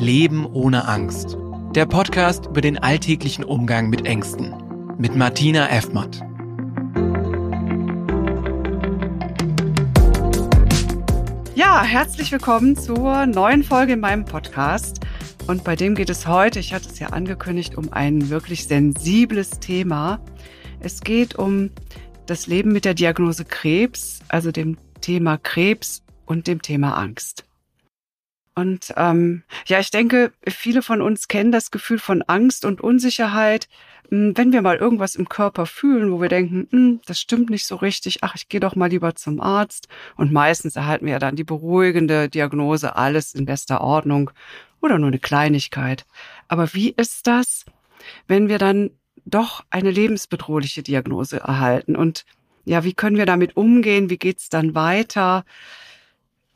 Leben ohne Angst. Der Podcast über den alltäglichen Umgang mit Ängsten. Mit Martina Effmatt. Ja, herzlich willkommen zur neuen Folge in meinem Podcast. Und bei dem geht es heute, ich hatte es ja angekündigt, um ein wirklich sensibles Thema. Es geht um das Leben mit der Diagnose Krebs, also dem Thema Krebs und dem Thema Angst. Und ähm, ja, ich denke, viele von uns kennen das Gefühl von Angst und Unsicherheit, hm, wenn wir mal irgendwas im Körper fühlen, wo wir denken, hm, das stimmt nicht so richtig, ach, ich gehe doch mal lieber zum Arzt. Und meistens erhalten wir ja dann die beruhigende Diagnose, alles in bester Ordnung oder nur eine Kleinigkeit. Aber wie ist das, wenn wir dann doch eine lebensbedrohliche Diagnose erhalten? Und ja, wie können wir damit umgehen? Wie geht's dann weiter?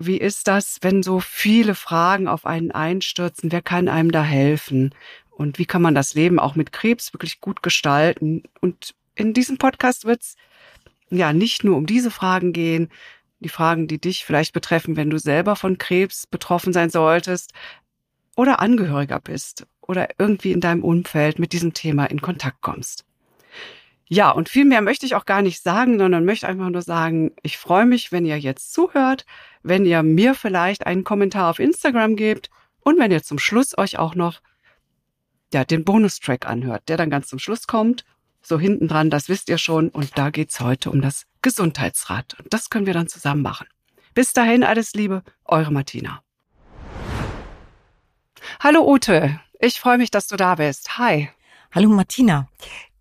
Wie ist das, wenn so viele Fragen auf einen einstürzen? Wer kann einem da helfen? Und wie kann man das Leben auch mit Krebs wirklich gut gestalten? Und in diesem Podcast wird es ja nicht nur um diese Fragen gehen, die Fragen, die dich vielleicht betreffen, wenn du selber von Krebs betroffen sein solltest oder Angehöriger bist oder irgendwie in deinem Umfeld mit diesem Thema in Kontakt kommst. Ja, und viel mehr möchte ich auch gar nicht sagen, sondern möchte einfach nur sagen, ich freue mich, wenn ihr jetzt zuhört, wenn ihr mir vielleicht einen Kommentar auf Instagram gebt und wenn ihr zum Schluss euch auch noch ja, den Bonustrack anhört, der dann ganz zum Schluss kommt. So hinten dran, das wisst ihr schon. Und da geht's heute um das Gesundheitsrad. Und das können wir dann zusammen machen. Bis dahin alles Liebe, eure Martina. Hallo Ute, ich freue mich, dass du da bist. Hi. Hallo Martina.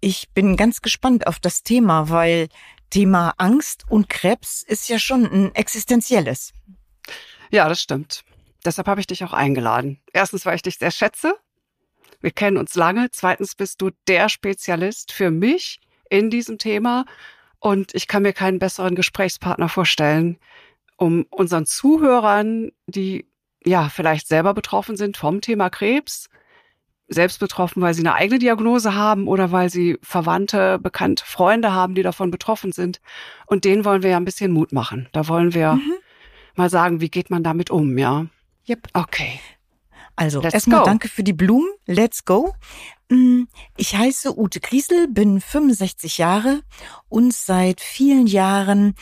Ich bin ganz gespannt auf das Thema, weil Thema Angst und Krebs ist ja schon ein existenzielles. Ja, das stimmt. Deshalb habe ich dich auch eingeladen. Erstens, weil ich dich sehr schätze. Wir kennen uns lange. Zweitens bist du der Spezialist für mich in diesem Thema. Und ich kann mir keinen besseren Gesprächspartner vorstellen, um unseren Zuhörern, die ja vielleicht selber betroffen sind vom Thema Krebs, selbst betroffen, weil sie eine eigene Diagnose haben oder weil sie Verwandte, bekannte Freunde haben, die davon betroffen sind. Und denen wollen wir ja ein bisschen Mut machen. Da wollen wir mhm. mal sagen, wie geht man damit um, ja? Yep. Okay. Also erstmal danke für die Blumen. Let's go. Mm, ich heiße Ute Griesel, bin 65 Jahre und seit vielen Jahren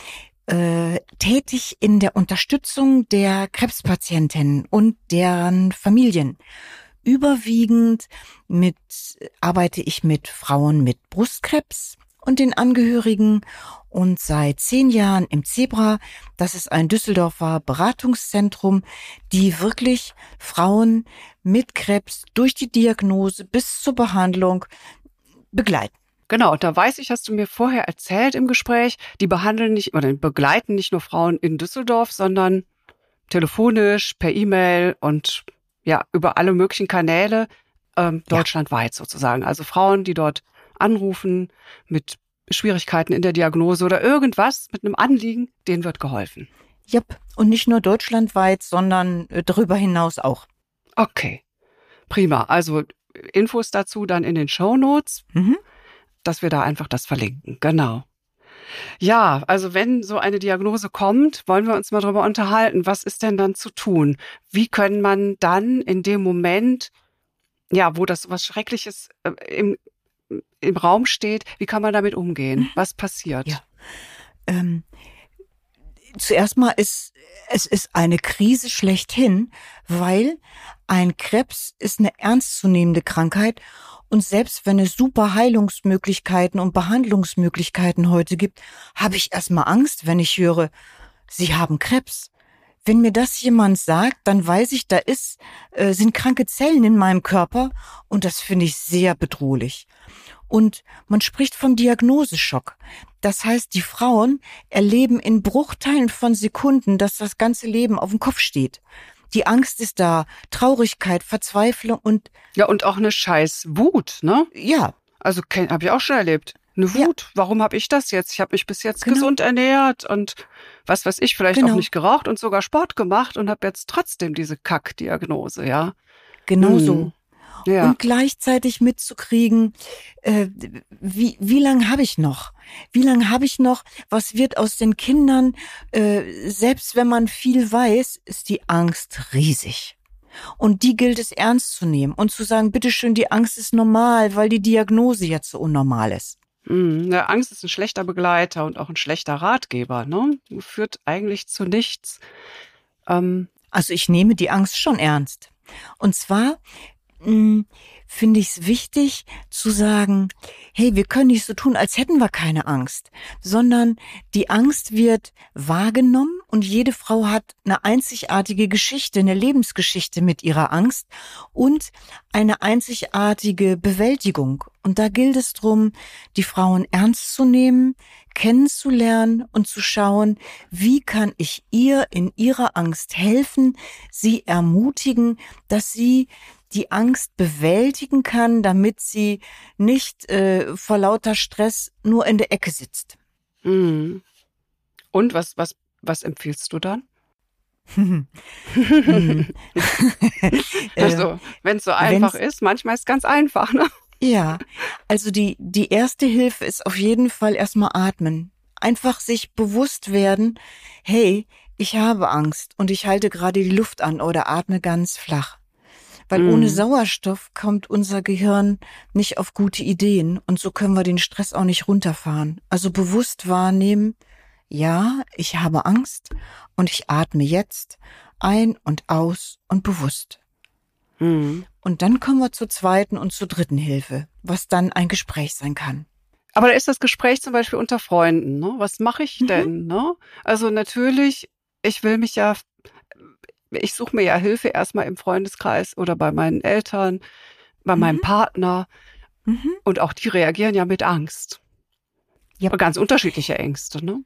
äh, tätig in der Unterstützung der Krebspatientinnen und deren Familien. Überwiegend mit, arbeite ich mit Frauen mit Brustkrebs und den Angehörigen und seit zehn Jahren im Zebra. Das ist ein Düsseldorfer Beratungszentrum, die wirklich Frauen mit Krebs durch die Diagnose bis zur Behandlung begleiten. Genau, und da weiß ich, hast du mir vorher erzählt im Gespräch, die behandeln nicht oder begleiten nicht nur Frauen in Düsseldorf, sondern telefonisch, per E-Mail und ja, über alle möglichen Kanäle ähm, deutschlandweit ja. sozusagen. Also Frauen, die dort anrufen mit Schwierigkeiten in der Diagnose oder irgendwas mit einem Anliegen, denen wird geholfen. Yep. Und nicht nur deutschlandweit, sondern äh, darüber hinaus auch. Okay. Prima. Also Infos dazu dann in den Show Notes, mhm. dass wir da einfach das verlinken. Genau. Ja, also wenn so eine Diagnose kommt, wollen wir uns mal darüber unterhalten, was ist denn dann zu tun? Wie können man dann in dem Moment, ja, wo das was Schreckliches äh, im, im Raum steht, wie kann man damit umgehen? Mhm. Was passiert? Ja. Ähm, zuerst mal ist es ist eine Krise schlechthin, weil ein Krebs ist eine ernstzunehmende Krankheit und selbst wenn es super Heilungsmöglichkeiten und Behandlungsmöglichkeiten heute gibt, habe ich erstmal Angst, wenn ich höre, Sie haben Krebs. Wenn mir das jemand sagt, dann weiß ich, da ist, äh, sind kranke Zellen in meinem Körper und das finde ich sehr bedrohlich. Und man spricht vom Diagnoseschock. Das heißt, die Frauen erleben in Bruchteilen von Sekunden, dass das ganze Leben auf dem Kopf steht. Die Angst ist da, Traurigkeit, Verzweiflung und ja und auch eine scheiß Wut, ne? Ja. Also habe ich auch schon erlebt. Eine Wut. Ja. Warum habe ich das jetzt? Ich habe mich bis jetzt genau. gesund ernährt und was weiß ich, vielleicht genau. auch nicht geraucht und sogar Sport gemacht und habe jetzt trotzdem diese Kackdiagnose, ja. Genau hm. so ja. und gleichzeitig mitzukriegen, äh, wie, wie lange habe ich noch? Wie lange habe ich noch? Was wird aus den Kindern? Äh, selbst wenn man viel weiß, ist die Angst riesig. Und die gilt es ernst zu nehmen und zu sagen, bitteschön, die Angst ist normal, weil die Diagnose jetzt so unnormal ist. Mhm. Ja, Angst ist ein schlechter Begleiter und auch ein schlechter Ratgeber, ne? Führt eigentlich zu nichts. Ähm, also ich nehme die Angst schon ernst. Und zwar finde ich es wichtig zu sagen, hey, wir können nicht so tun, als hätten wir keine Angst, sondern die Angst wird wahrgenommen und jede Frau hat eine einzigartige Geschichte, eine Lebensgeschichte mit ihrer Angst und eine einzigartige Bewältigung. Und da gilt es drum, die Frauen ernst zu nehmen, kennenzulernen und zu schauen, wie kann ich ihr in ihrer Angst helfen, sie ermutigen, dass sie die Angst bewältigen kann, damit sie nicht äh, vor lauter Stress nur in der Ecke sitzt. Mhm. Und was, was, was empfiehlst du dann? also, wenn es so einfach Wenn's, ist, manchmal ist es ganz einfach, ne? Ja, also die, die erste Hilfe ist auf jeden Fall erstmal atmen. Einfach sich bewusst werden, hey, ich habe Angst und ich halte gerade die Luft an oder atme ganz flach. Weil mhm. ohne Sauerstoff kommt unser Gehirn nicht auf gute Ideen und so können wir den Stress auch nicht runterfahren. Also bewusst wahrnehmen, ja, ich habe Angst und ich atme jetzt ein und aus und bewusst. Mhm. Und dann kommen wir zur zweiten und zur dritten Hilfe, was dann ein Gespräch sein kann. Aber da ist das Gespräch zum Beispiel unter Freunden. Ne? Was mache ich mhm. denn? Ne? Also natürlich, ich will mich ja ich suche mir ja Hilfe erstmal im Freundeskreis oder bei meinen Eltern, bei mhm. meinem Partner. Mhm. Und auch die reagieren ja mit Angst. Ja. Ganz unterschiedliche Ängste, ne?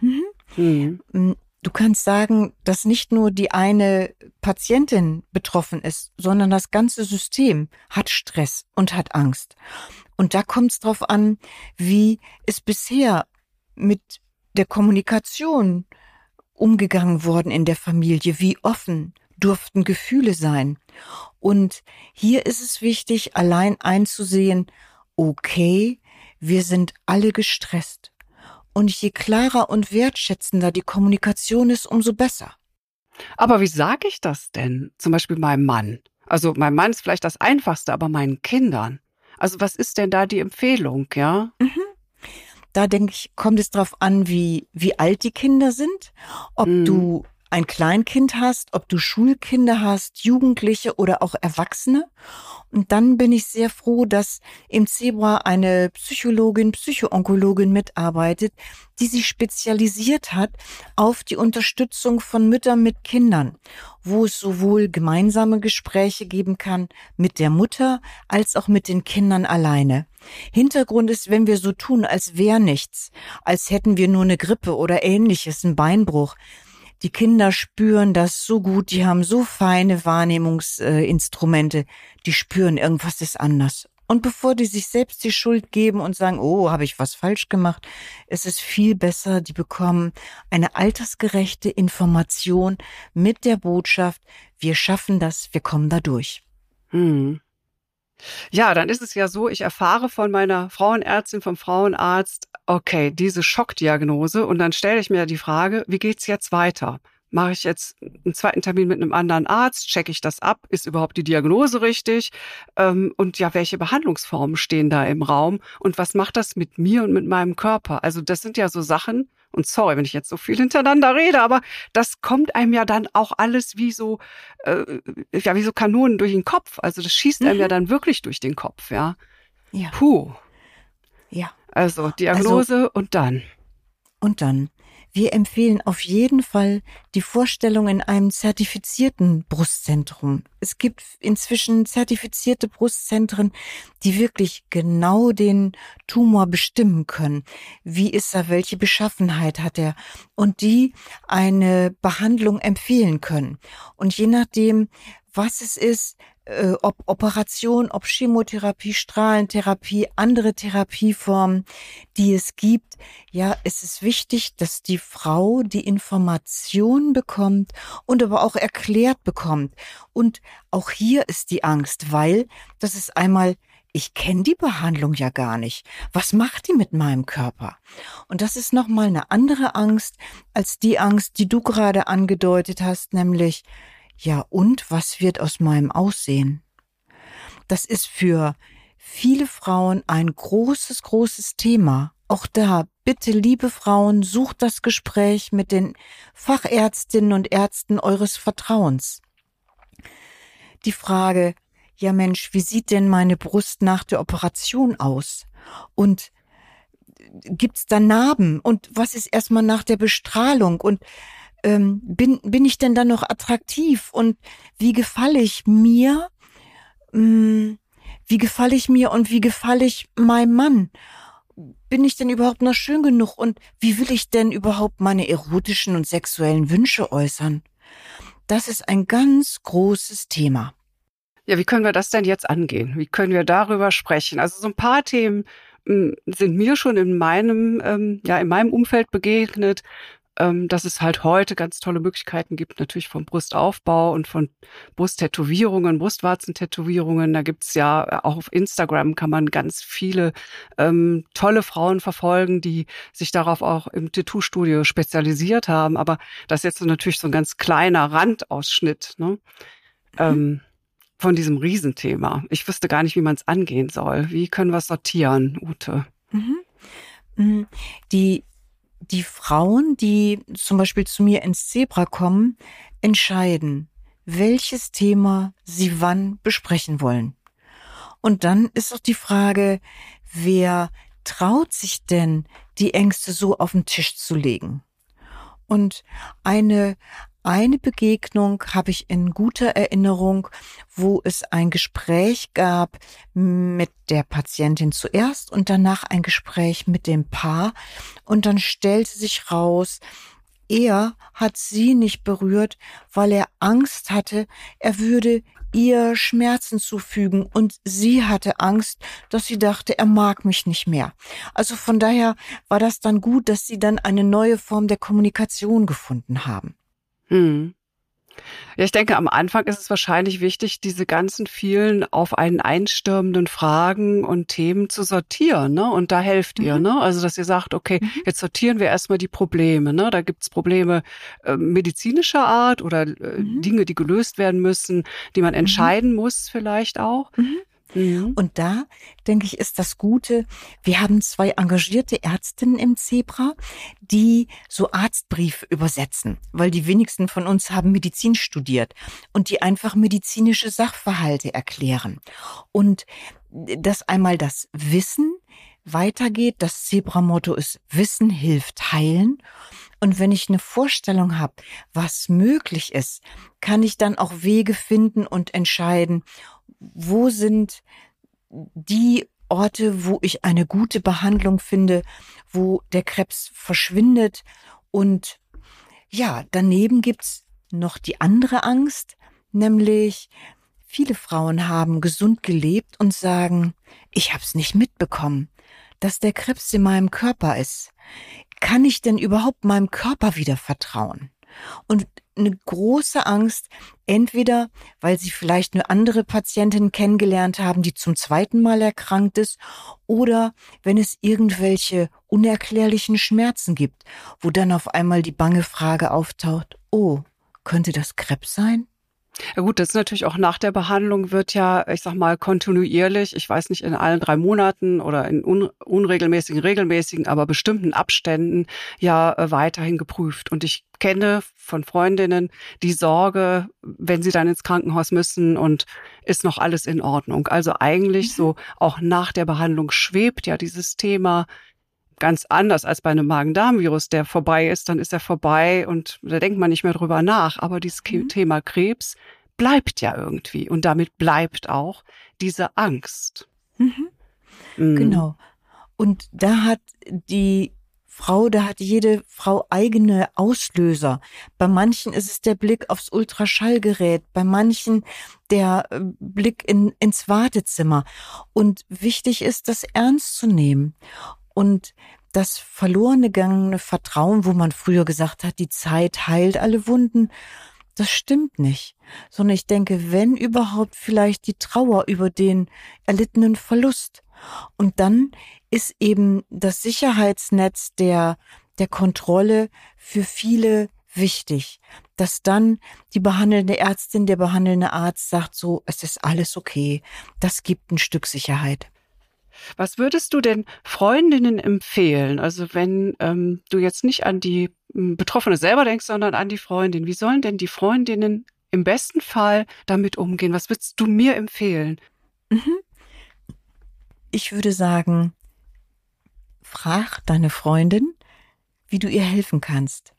Mhm. mhm. Du kannst sagen, dass nicht nur die eine Patientin betroffen ist, sondern das ganze System hat Stress und hat Angst. Und da kommt es drauf an, wie es bisher mit der Kommunikation umgegangen worden in der Familie, wie offen durften Gefühle sein. Und hier ist es wichtig, allein einzusehen, okay, wir sind alle gestresst. Und je klarer und wertschätzender die Kommunikation ist, umso besser. Aber wie sage ich das denn? Zum Beispiel meinem Mann. Also mein Mann ist vielleicht das Einfachste, aber meinen Kindern. Also was ist denn da die Empfehlung, ja? Mhm. Da denke ich, kommt es darauf an, wie, wie alt die Kinder sind, ob mhm. du ein Kleinkind hast, ob du Schulkinder hast, Jugendliche oder auch Erwachsene. Und dann bin ich sehr froh, dass im Zebra eine Psychologin, Psychoonkologin mitarbeitet, die sich spezialisiert hat auf die Unterstützung von Müttern mit Kindern, wo es sowohl gemeinsame Gespräche geben kann mit der Mutter als auch mit den Kindern alleine. Hintergrund ist, wenn wir so tun, als wäre nichts, als hätten wir nur eine Grippe oder ähnliches, einen Beinbruch, die Kinder spüren das so gut, die haben so feine Wahrnehmungsinstrumente, die spüren, irgendwas ist anders. Und bevor die sich selbst die Schuld geben und sagen, oh, habe ich was falsch gemacht, ist es viel besser, die bekommen eine altersgerechte Information mit der Botschaft, wir schaffen das, wir kommen da durch. Hm. Ja, dann ist es ja so, ich erfahre von meiner Frauenärztin, vom Frauenarzt, okay, diese Schockdiagnose und dann stelle ich mir die Frage, wie geht's jetzt weiter? Mache ich jetzt einen zweiten Termin mit einem anderen Arzt? Checke ich das ab? Ist überhaupt die Diagnose richtig? Ähm, und ja, welche Behandlungsformen stehen da im Raum? Und was macht das mit mir und mit meinem Körper? Also das sind ja so Sachen, und sorry, wenn ich jetzt so viel hintereinander rede, aber das kommt einem ja dann auch alles wie so, äh, ja, wie so Kanonen durch den Kopf. Also das schießt einem mhm. ja dann wirklich durch den Kopf, ja. Ja. Puh. Ja. Also Diagnose also, und dann. Und dann. Wir empfehlen auf jeden Fall die Vorstellung in einem zertifizierten Brustzentrum. Es gibt inzwischen zertifizierte Brustzentren, die wirklich genau den Tumor bestimmen können. Wie ist er? Welche Beschaffenheit hat er? Und die eine Behandlung empfehlen können. Und je nachdem, was es ist, äh, ob Operation, ob Chemotherapie, Strahlentherapie, andere Therapieformen, die es gibt. Ja, es ist wichtig, dass die Frau die Information bekommt und aber auch erklärt bekommt. Und auch hier ist die Angst, weil das ist einmal ich kenne die Behandlung ja gar nicht. Was macht die mit meinem Körper? Und das ist nochmal eine andere Angst als die Angst, die du gerade angedeutet hast, nämlich Ja, und was wird aus meinem Aussehen? Das ist für viele Frauen ein großes, großes Thema. Auch da, bitte, liebe Frauen, sucht das Gespräch mit den Fachärztinnen und Ärzten eures Vertrauens. Die Frage, ja Mensch, wie sieht denn meine Brust nach der Operation aus? Und gibt's da Narben? Und was ist erstmal nach der Bestrahlung? Und ähm, bin, bin ich denn dann noch attraktiv? Und wie gefalle ich mir? Hm, wie gefalle ich mir und wie gefalle ich meinem Mann? Bin ich denn überhaupt noch schön genug? Und wie will ich denn überhaupt meine erotischen und sexuellen Wünsche äußern? Das ist ein ganz großes Thema. Ja, wie können wir das denn jetzt angehen? Wie können wir darüber sprechen? Also so ein paar Themen hm, sind mir schon in meinem, ähm, ja, in meinem Umfeld begegnet, ähm, dass es halt heute ganz tolle Möglichkeiten gibt, natürlich vom Brustaufbau und von Brusttätowierungen, Brustwarzentätowierungen. Da gibt's ja äh, auch auf Instagram kann man ganz viele ähm, tolle Frauen verfolgen, die sich darauf auch im Tattoo-Studio spezialisiert haben. Aber das ist jetzt natürlich so ein ganz kleiner Randausschnitt. Ne? Mhm. Ähm, von diesem Riesenthema. Ich wüsste gar nicht, wie man es angehen soll. Wie können wir es sortieren, Ute? Mhm. mhm. Die die Frauen, die zum Beispiel zu mir ins Zebra kommen, entscheiden, welches Thema sie wann besprechen wollen. Und dann ist auch die Frage, wer traut sich denn, die Ängste so auf den Tisch zu legen? Und eine eine Begegnung habe ich in guter Erinnerung, wo es ein Gespräch gab mit der Patientin zuerst und danach ein Gespräch mit dem Paar. Und dann stellte sich raus, er hat sie nicht berührt, weil er Angst hatte, er würde ihr Schmerzen zufügen und sie hatte Angst, dass sie dachte, er mag mich nicht mehr. Also von daher war das dann gut, dass sie dann eine neue Form der Kommunikation gefunden haben. Hm. Ja, ich denke, am Anfang ist es wahrscheinlich wichtig, diese ganzen vielen auf einen einstürmenden Fragen und Themen zu sortieren, ne? Und da helft mhm. ihr, ne? Also, dass ihr sagt, okay, mhm. jetzt sortieren wir erstmal die Probleme, ne? Da gibt's Probleme äh, medizinischer Art oder äh, mhm. Dinge, die gelöst werden müssen, die man mhm. entscheiden muss vielleicht auch. Mhm. Und da, denke ich, ist das Gute. Wir haben zwei engagierte Ärztinnen im Zebra, die so Arztbrief übersetzen, weil die wenigsten von uns haben Medizin studiert und die einfach medizinische Sachverhalte erklären. Und dass einmal das Wissen weitergeht. Das Zebra-Motto ist Wissen hilft heilen. Und wenn ich eine Vorstellung habe, was möglich ist, kann ich dann auch Wege finden und entscheiden, wo sind die Orte, wo ich eine gute Behandlung finde, wo der Krebs verschwindet. Und ja, daneben gibt's noch die andere Angst, nämlich viele Frauen haben gesund gelebt und sagen, ich habe es nicht mitbekommen, dass der Krebs in meinem Körper ist. Kann ich denn überhaupt meinem Körper wieder vertrauen? Und eine große Angst, entweder weil sie vielleicht eine andere Patientin kennengelernt haben, die zum zweiten Mal erkrankt ist, oder wenn es irgendwelche unerklärlichen Schmerzen gibt, wo dann auf einmal die bange Frage auftaucht, oh, könnte das Krebs sein? Ja gut, das ist natürlich auch nach der Behandlung wird ja, ich sag mal, kontinuierlich, ich weiß nicht, in allen drei Monaten oder in un unregelmäßigen, regelmäßigen, aber bestimmten Abständen ja äh, weiterhin geprüft. Und ich kenne von Freundinnen die Sorge, wenn sie dann ins Krankenhaus müssen und ist noch alles in Ordnung. Also eigentlich mhm. so auch nach der Behandlung schwebt ja dieses Thema ganz anders als bei einem Magen-Darm-Virus, der vorbei ist, dann ist er vorbei und da denkt man nicht mehr drüber nach. Aber dieses mhm. Thema Krebs bleibt ja irgendwie und damit bleibt auch diese Angst. Mhm. Mhm. Genau. Und da hat die Frau, da hat jede Frau eigene Auslöser. Bei manchen ist es der Blick aufs Ultraschallgerät, bei manchen der äh, Blick in, ins Wartezimmer. Und wichtig ist, das ernst zu nehmen. Und das verlorene gegangene Vertrauen, wo man früher gesagt hat, die Zeit heilt alle Wunden, das stimmt nicht. Sondern ich denke, wenn überhaupt vielleicht die Trauer über den erlittenen Verlust. Und dann ist eben das Sicherheitsnetz der, der Kontrolle für viele wichtig, dass dann die behandelnde Ärztin, der behandelnde Arzt sagt so, es ist alles okay. Das gibt ein Stück Sicherheit. Was würdest du denn Freundinnen empfehlen? Also wenn ähm, du jetzt nicht an die hm, Betroffene selber denkst, sondern an die Freundin. Wie sollen denn die Freundinnen im besten Fall damit umgehen? Was würdest du mir empfehlen? Mhm. Ich würde sagen, frag deine Freundin, wie du ihr helfen kannst.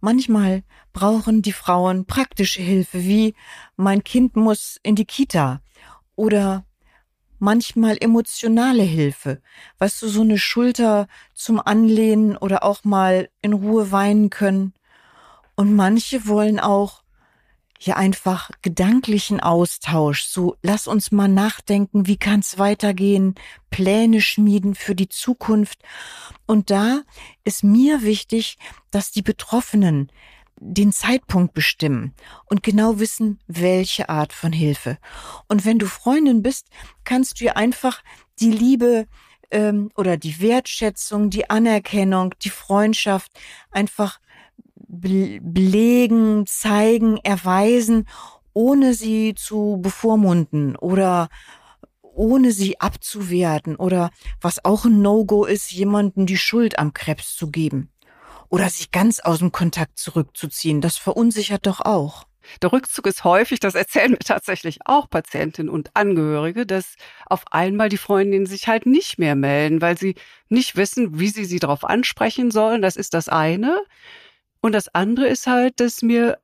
Manchmal brauchen die Frauen praktische Hilfe, wie mein Kind muss in die Kita oder manchmal emotionale Hilfe. Weißt du, so eine Schulter zum Anlehnen oder auch mal in Ruhe weinen können. Und manche wollen auch ja einfach gedanklichen Austausch. So, lass uns mal nachdenken, wie kann's weitergehen, Pläne schmieden für die Zukunft. Und da ist mir wichtig, dass die Betroffenen den Zeitpunkt bestimmen und genau wissen, welche Art von Hilfe. Und wenn du Freundin bist, kannst du ihr einfach die Liebe ähm, oder die Wertschätzung, die Anerkennung, die Freundschaft einfach belegen, zeigen, erweisen, ohne sie zu bevormunden oder ohne sie abzuwerten oder was auch ein No-Go ist, jemanden die Schuld am Krebs zu geben oder sich ganz aus dem Kontakt zurückzuziehen. Das verunsichert doch auch. Der Rückzug ist häufig, das erzählen mir tatsächlich auch Patientinnen und Angehörige, dass auf einmal die Freundinnen sich halt nicht mehr melden, weil sie nicht wissen, wie sie sie darauf ansprechen sollen. Das ist das eine. Und das andere ist halt, dass mir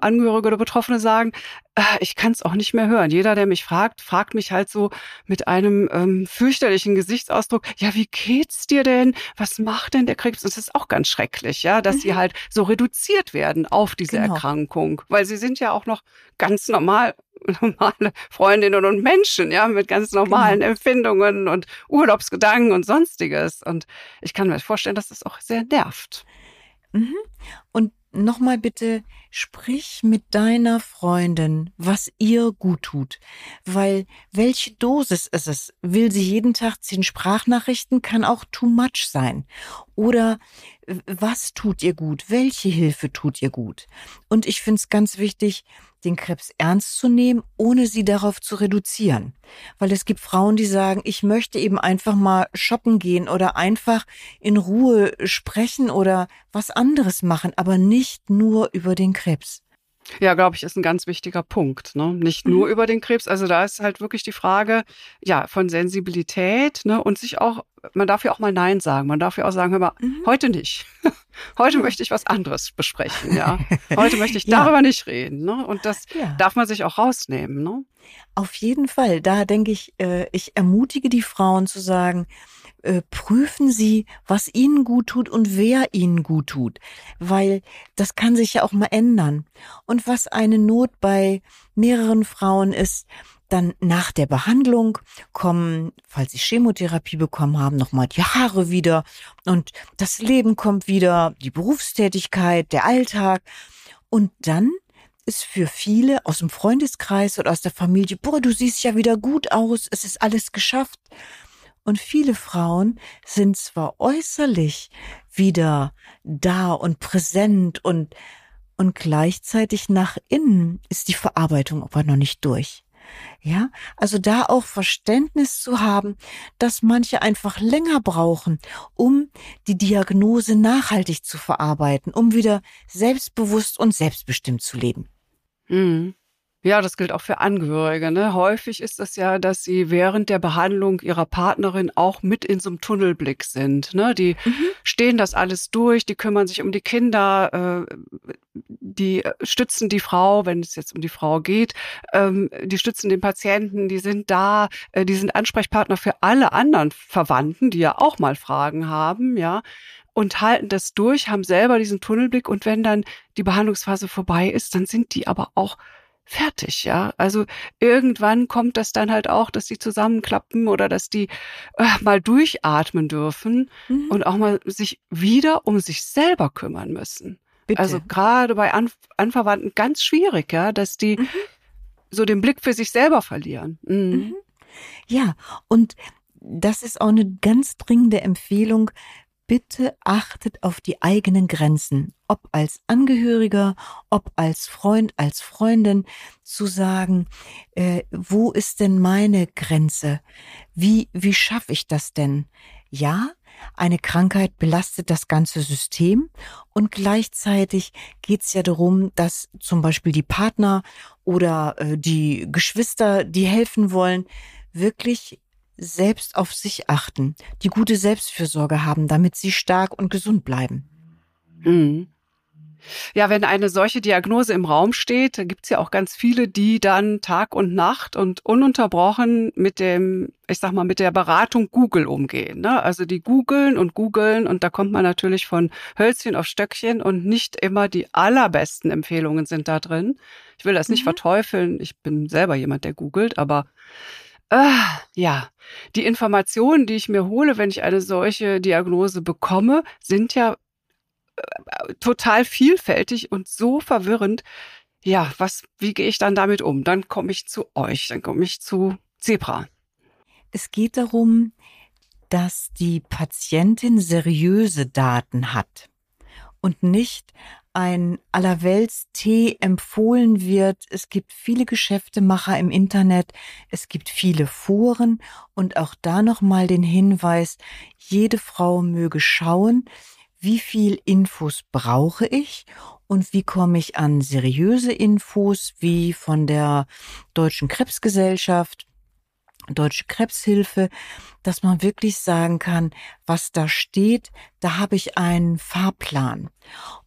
Angehörige oder Betroffene sagen, äh, ich kann es auch nicht mehr hören. Jeder, der mich fragt, fragt mich halt so mit einem ähm, fürchterlichen Gesichtsausdruck, ja, wie geht's dir denn? Was macht denn der Krebs? Das ist auch ganz schrecklich, ja, dass mhm. sie halt so reduziert werden auf diese genau. Erkrankung, weil sie sind ja auch noch ganz normal normale Freundinnen und Menschen, ja, mit ganz normalen genau. Empfindungen und Urlaubsgedanken und sonstiges. Und ich kann mir vorstellen, dass das auch sehr nervt. Mhm. Und nochmal bitte, sprich mit deiner Freundin, was ihr gut tut. Weil welche Dosis ist es? Will sie jeden Tag zehn Sprachnachrichten? Kann auch too much sein. Oder was tut ihr gut? Welche Hilfe tut ihr gut? Und ich finde es ganz wichtig, den Krebs ernst zu nehmen, ohne sie darauf zu reduzieren. Weil es gibt Frauen, die sagen, ich möchte eben einfach mal shoppen gehen oder einfach in Ruhe sprechen oder was anderes machen, aber nicht nur über den Krebs. Ja, glaube ich, ist ein ganz wichtiger Punkt. Ne? Nicht nur mhm. über den Krebs. Also da ist halt wirklich die Frage, ja, von Sensibilität ne? und sich auch, man darf ja auch mal Nein sagen. Man darf ja auch sagen, hör mal, mhm. heute nicht. heute möchte ich was anderes besprechen. Ja, heute möchte ich darüber ja. nicht reden. Ne? Und das ja. darf man sich auch rausnehmen. Ne? Auf jeden Fall. Da denke ich, äh, ich ermutige die Frauen zu sagen, äh, prüfen Sie, was Ihnen gut tut und wer Ihnen gut tut, weil das kann sich ja auch mal ändern. Und was eine Not bei mehreren Frauen ist, dann nach der Behandlung kommen, falls sie Chemotherapie bekommen haben, nochmal die Haare wieder und das Leben kommt wieder, die Berufstätigkeit, der Alltag. Und dann ist für viele aus dem Freundeskreis oder aus der Familie, boah, du siehst ja wieder gut aus, es ist alles geschafft. Und viele Frauen sind zwar äußerlich wieder da und präsent und, und gleichzeitig nach innen ist die Verarbeitung aber noch nicht durch. Ja, also da auch Verständnis zu haben, dass manche einfach länger brauchen, um die Diagnose nachhaltig zu verarbeiten, um wieder selbstbewusst und selbstbestimmt zu leben. Mhm. Ja, das gilt auch für Angehörige. Ne? Häufig ist es ja, dass sie während der Behandlung ihrer Partnerin auch mit in so einem Tunnelblick sind. Ne? Die mhm. stehen das alles durch, die kümmern sich um die Kinder, äh, die stützen die Frau, wenn es jetzt um die Frau geht, ähm, die stützen den Patienten, die sind da, äh, die sind Ansprechpartner für alle anderen Verwandten, die ja auch mal Fragen haben, ja und halten das durch, haben selber diesen Tunnelblick und wenn dann die Behandlungsphase vorbei ist, dann sind die aber auch fertig, ja. Also irgendwann kommt das dann halt auch, dass die zusammenklappen oder dass die äh, mal durchatmen dürfen mhm. und auch mal sich wieder um sich selber kümmern müssen. Bitte. Also gerade bei An Anverwandten ganz schwierig, ja, dass die mhm. so den Blick für sich selber verlieren. Mhm. mhm. Ja, und das ist auch eine ganz dringende Empfehlung, bitte achtet auf die eigenen Grenzen, ob als Angehöriger, ob als Freund, als Freundin, zu sagen, äh, wo ist denn meine Grenze? Wie, wie schaffe ich das denn? Ja, eine Krankheit belastet das ganze System und gleichzeitig geht es ja darum, dass zum Beispiel die Partner oder äh, die Geschwister, die helfen wollen, wirklich selbst auf sich achten, die gute Selbstfürsorge haben, damit sie stark und gesund bleiben. Mhm. Ja, wenn eine solche Diagnose im Raum steht, gibt es ja auch ganz viele, die dann Tag und Nacht und ununterbrochen mit dem, ich sag mal, mit der Beratung Google umgehen. Ne? Also die googeln und googeln und da kommt man natürlich von Hölzchen auf Stöckchen und nicht immer die allerbesten Empfehlungen sind da drin. Ich will das nicht mhm. verteufeln. Ich bin selber jemand, der googelt, aber Ah, ja, die Informationen, die ich mir hole, wenn ich eine solche Diagnose bekomme, sind ja äh, total vielfältig und so verwirrend. Ja, was, wie gehe ich dann damit um? Dann komme ich zu euch, dann komme ich zu Zebra. Es geht darum, dass die Patientin seriöse Daten hat und nicht ein Allerwelts-Tee empfohlen wird. Es gibt viele Geschäftemacher im Internet, es gibt viele Foren und auch da nochmal den Hinweis, jede Frau möge schauen, wie viel Infos brauche ich und wie komme ich an seriöse Infos wie von der Deutschen Krebsgesellschaft, Deutsche Krebshilfe, dass man wirklich sagen kann, was da steht, da habe ich einen Fahrplan.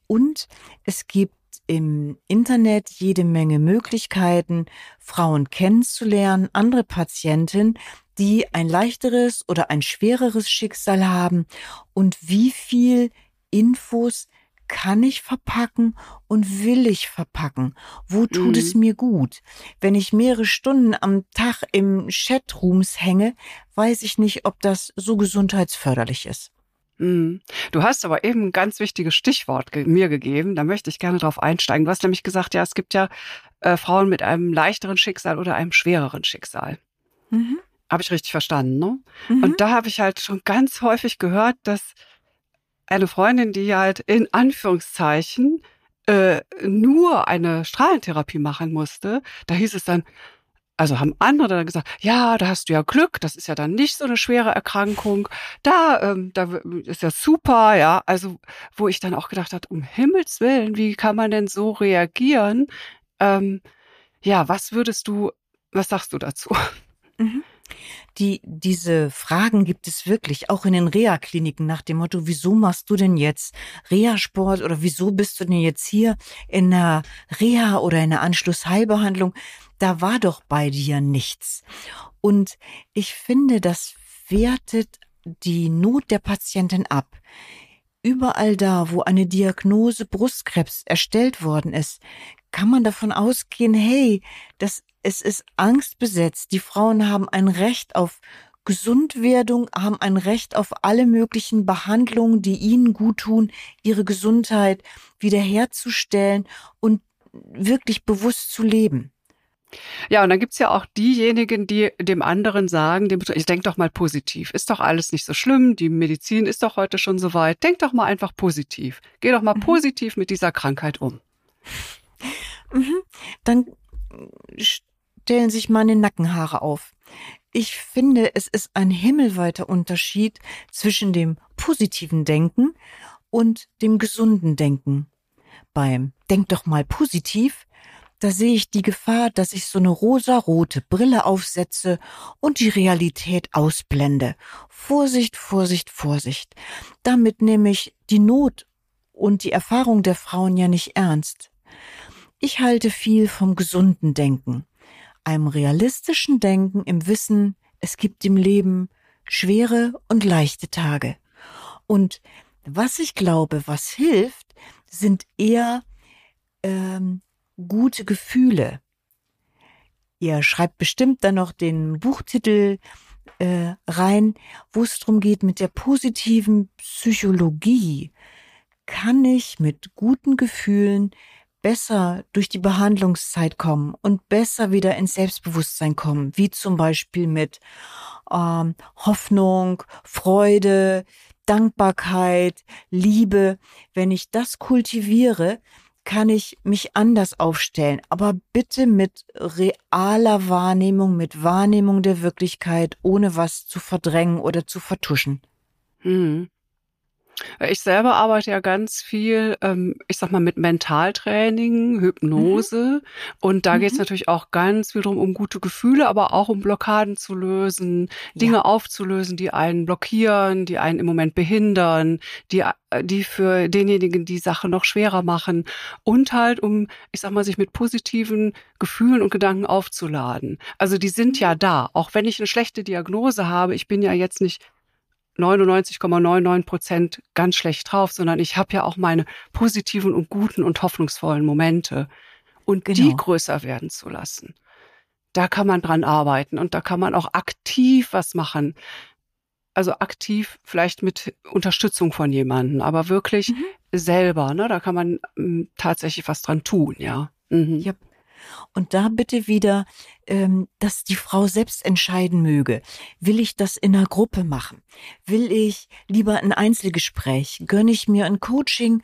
Und es gibt im Internet jede Menge Möglichkeiten, Frauen kennenzulernen, andere Patienten, die ein leichteres oder ein schwereres Schicksal haben und wie viel Infos kann ich verpacken und will ich verpacken? Wo tut mhm. es mir gut? Wenn ich mehrere Stunden am Tag im Chatrooms hänge, weiß ich nicht, ob das so gesundheitsförderlich ist. Mhm. Du hast aber eben ein ganz wichtiges Stichwort ge mir gegeben. Da möchte ich gerne drauf einsteigen. Du hast nämlich gesagt, ja, es gibt ja äh, Frauen mit einem leichteren Schicksal oder einem schwereren Schicksal. Mhm. Habe ich richtig verstanden, ne? Mhm. Und da habe ich halt schon ganz häufig gehört, dass eine Freundin, die halt in Anführungszeichen äh, nur eine Strahlentherapie machen musste, da hieß es dann, also haben andere dann gesagt, ja, da hast du ja Glück, das ist ja dann nicht so eine schwere Erkrankung, da, ähm, da ist ja super, ja. Also, wo ich dann auch gedacht habe, um Himmels Willen, wie kann man denn so reagieren? Ähm, ja, was würdest du, was sagst du dazu? Mhm. Die, diese Fragen gibt es wirklich auch in den Reha-Kliniken nach dem Motto, wieso machst du denn jetzt Reha-Sport oder wieso bist du denn jetzt hier in einer Reha oder in einer Anschlussheilbehandlung? Da war doch bei dir nichts. Und ich finde, das wertet die Not der Patientin ab. Überall da, wo eine Diagnose Brustkrebs erstellt worden ist, kann man davon ausgehen, hey, das es ist angstbesetzt. Die Frauen haben ein Recht auf Gesundwerdung, haben ein Recht auf alle möglichen Behandlungen, die ihnen gut tun, ihre Gesundheit wiederherzustellen und wirklich bewusst zu leben. Ja, und dann gibt's ja auch diejenigen, die dem anderen sagen, dem, ich denk doch mal positiv, ist doch alles nicht so schlimm, die Medizin ist doch heute schon so weit, denk doch mal einfach positiv, geh doch mal mhm. positiv mit dieser Krankheit um. Mhm. Dann stellen sich meine Nackenhaare auf. Ich finde, es ist ein himmelweiter Unterschied zwischen dem positiven Denken und dem gesunden Denken. Beim Denk doch mal positiv, da sehe ich die Gefahr, dass ich so eine rosa-rote Brille aufsetze und die Realität ausblende. Vorsicht, Vorsicht, Vorsicht. Damit nehme ich die Not und die Erfahrung der Frauen ja nicht ernst. Ich halte viel vom gesunden Denken einem realistischen Denken im Wissen, es gibt im Leben schwere und leichte Tage. Und was ich glaube, was hilft, sind eher ähm, gute Gefühle. Ihr schreibt bestimmt dann noch den Buchtitel äh, rein, wo es darum geht, mit der positiven Psychologie kann ich mit guten Gefühlen besser durch die Behandlungszeit kommen und besser wieder ins Selbstbewusstsein kommen, wie zum Beispiel mit ähm, Hoffnung, Freude, Dankbarkeit, Liebe, wenn ich das kultiviere, kann ich mich anders aufstellen, aber bitte mit realer Wahrnehmung, mit Wahrnehmung der Wirklichkeit, ohne was zu verdrängen oder zu vertuschen. Hm. Ich selber arbeite ja ganz viel, ähm, ich sag mal, mit Mentaltraining, Hypnose. Mhm. Und da mhm. geht es natürlich auch ganz viel drum, um gute Gefühle, aber auch um Blockaden zu lösen, Dinge ja. aufzulösen, die einen blockieren, die einen im Moment behindern, die, äh, die für denjenigen die Sache noch schwerer machen. Und halt, um, ich sag mal, sich mit positiven Gefühlen und Gedanken aufzuladen. Also die sind ja da. Auch wenn ich eine schlechte Diagnose habe, ich bin ja jetzt nicht 99,99 Prozent ganz schlecht drauf, sondern ich habe ja auch meine positiven und guten und hoffnungsvollen Momente. Und genau. die größer werden zu lassen. Da kann man dran arbeiten und da kann man auch aktiv was machen. Also aktiv vielleicht mit Unterstützung von jemandem, aber wirklich mhm. selber, ne? Da kann man m, tatsächlich was dran tun, ja. Mhm. Ja, und da bitte wieder, ähm, dass die Frau selbst entscheiden möge. Will ich das in einer Gruppe machen? Will ich lieber ein Einzelgespräch? Gönne ich mir ein Coaching?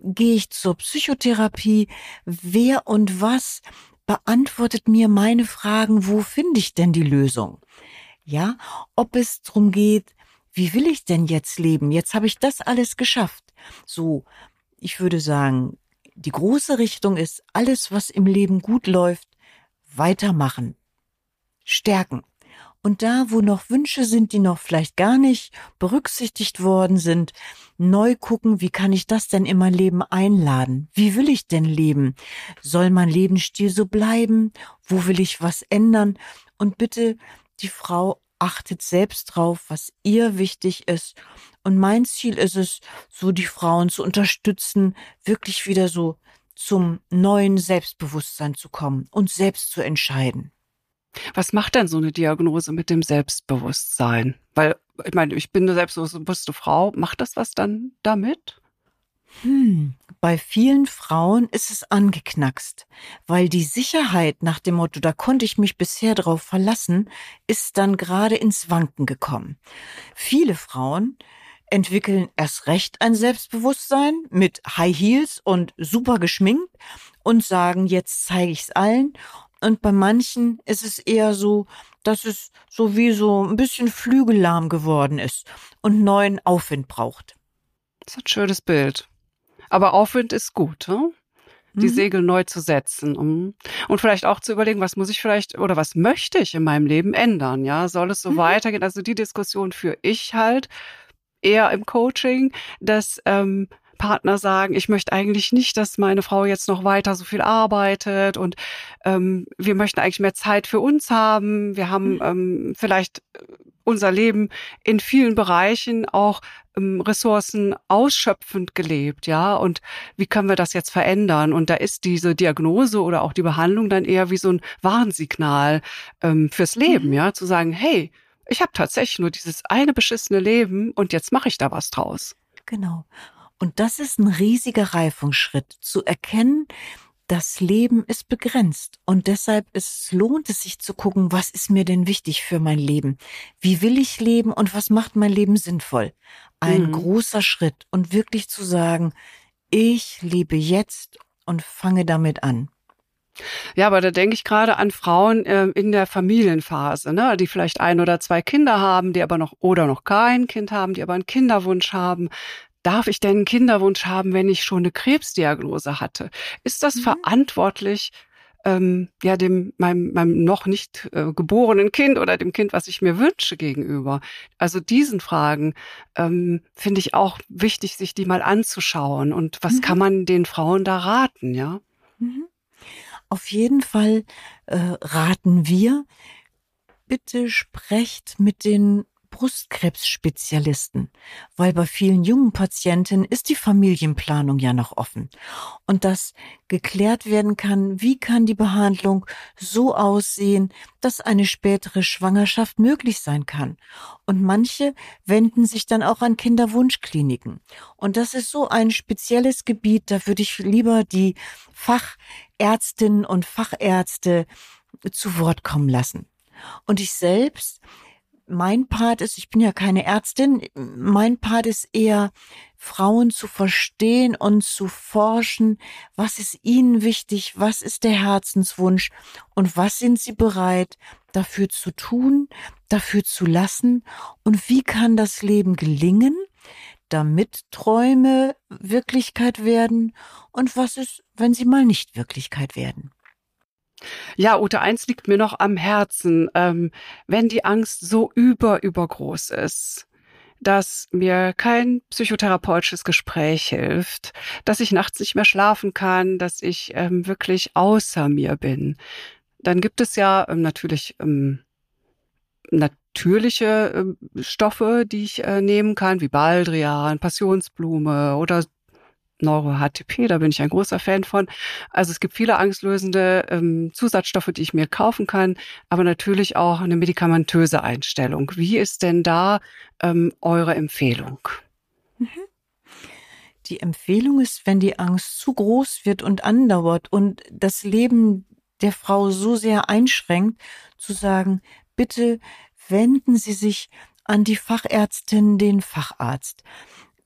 Gehe ich zur Psychotherapie? Wer und was beantwortet mir meine Fragen? Wo finde ich denn die Lösung? Ja, ob es drum geht, wie will ich denn jetzt leben? Jetzt habe ich das alles geschafft. So, ich würde sagen, die große Richtung ist, alles, was im Leben gut läuft, weitermachen, stärken. Und da, wo noch Wünsche sind, die noch vielleicht gar nicht berücksichtigt worden sind, neu gucken, wie kann ich das denn in mein Leben einladen? Wie will ich denn leben? Soll mein Lebensstil so bleiben? Wo will ich was ändern? Und bitte die Frau achtet selbst drauf, was ihr wichtig ist. Und mein Ziel ist es, so die Frauen zu unterstützen, wirklich wieder so zum neuen Selbstbewusstsein zu kommen und selbst zu entscheiden. Was macht denn so eine Diagnose mit dem Selbstbewusstsein? Weil, ich meine, ich bin eine selbstbewusste Frau. Macht das was dann damit? Hm, bei vielen Frauen ist es angeknackst, weil die Sicherheit nach dem Motto, da konnte ich mich bisher drauf verlassen, ist dann gerade ins Wanken gekommen. Viele Frauen entwickeln erst recht ein Selbstbewusstsein mit High Heels und super geschminkt und sagen, jetzt zeige ich's allen. Und bei manchen ist es eher so, dass es so wie so ein bisschen flügellahm geworden ist und neuen Aufwind braucht. Das ist ein schönes Bild. Aber Aufwind ist gut, hm? die mhm. Segel neu zu setzen um, und vielleicht auch zu überlegen, was muss ich vielleicht oder was möchte ich in meinem Leben ändern? Ja, soll es so mhm. weitergehen? Also die Diskussion führe ich halt eher im Coaching, dass ähm, Partner sagen, ich möchte eigentlich nicht, dass meine Frau jetzt noch weiter so viel arbeitet und ähm, wir möchten eigentlich mehr Zeit für uns haben. Wir haben mhm. ähm, vielleicht unser Leben in vielen Bereichen auch ähm, Ressourcen ausschöpfend gelebt, ja. Und wie können wir das jetzt verändern? Und da ist diese Diagnose oder auch die Behandlung dann eher wie so ein Warnsignal ähm, fürs Leben, mhm. ja, zu sagen, hey, ich habe tatsächlich nur dieses eine beschissene Leben und jetzt mache ich da was draus. Genau. Und das ist ein riesiger Reifungsschritt, zu erkennen, das Leben ist begrenzt und deshalb ist, lohnt es sich zu gucken, was ist mir denn wichtig für mein Leben? Wie will ich leben und was macht mein Leben sinnvoll? Ein mhm. großer Schritt und wirklich zu sagen, ich lebe jetzt und fange damit an. Ja, aber da denke ich gerade an Frauen äh, in der Familienphase, ne, die vielleicht ein oder zwei Kinder haben, die aber noch oder noch kein Kind haben, die aber einen Kinderwunsch haben. Darf ich denn einen Kinderwunsch haben, wenn ich schon eine Krebsdiagnose hatte? Ist das mhm. verantwortlich, ähm, ja, dem meinem, meinem noch nicht äh, geborenen Kind oder dem Kind, was ich mir wünsche, gegenüber? Also diesen Fragen ähm, finde ich auch wichtig, sich die mal anzuschauen. Und was mhm. kann man den Frauen da raten, ja? Mhm. Auf jeden Fall äh, raten wir, bitte sprecht mit den Brustkrebsspezialisten, weil bei vielen jungen Patienten ist die Familienplanung ja noch offen und dass geklärt werden kann, wie kann die Behandlung so aussehen, dass eine spätere Schwangerschaft möglich sein kann. Und manche wenden sich dann auch an Kinderwunschkliniken. Und das ist so ein spezielles Gebiet, da würde ich lieber die Fachärztinnen und Fachärzte zu Wort kommen lassen. Und ich selbst mein Part ist, ich bin ja keine Ärztin, mein Part ist eher, Frauen zu verstehen und zu forschen, was ist ihnen wichtig, was ist der Herzenswunsch und was sind sie bereit dafür zu tun, dafür zu lassen und wie kann das Leben gelingen, damit Träume Wirklichkeit werden und was ist, wenn sie mal nicht Wirklichkeit werden. Ja, Ute, eins liegt mir noch am Herzen. Ähm, wenn die Angst so über, übergroß ist, dass mir kein psychotherapeutisches Gespräch hilft, dass ich nachts nicht mehr schlafen kann, dass ich ähm, wirklich außer mir bin, dann gibt es ja ähm, natürlich ähm, natürliche äh, Stoffe, die ich äh, nehmen kann, wie Baldrian, Passionsblume oder Neuro-HTP, da bin ich ein großer Fan von. Also es gibt viele angstlösende ähm, Zusatzstoffe, die ich mir kaufen kann, aber natürlich auch eine medikamentöse Einstellung. Wie ist denn da ähm, eure Empfehlung? Mhm. Die Empfehlung ist, wenn die Angst zu groß wird und andauert und das Leben der Frau so sehr einschränkt, zu sagen, bitte wenden Sie sich an die Fachärztin, den Facharzt.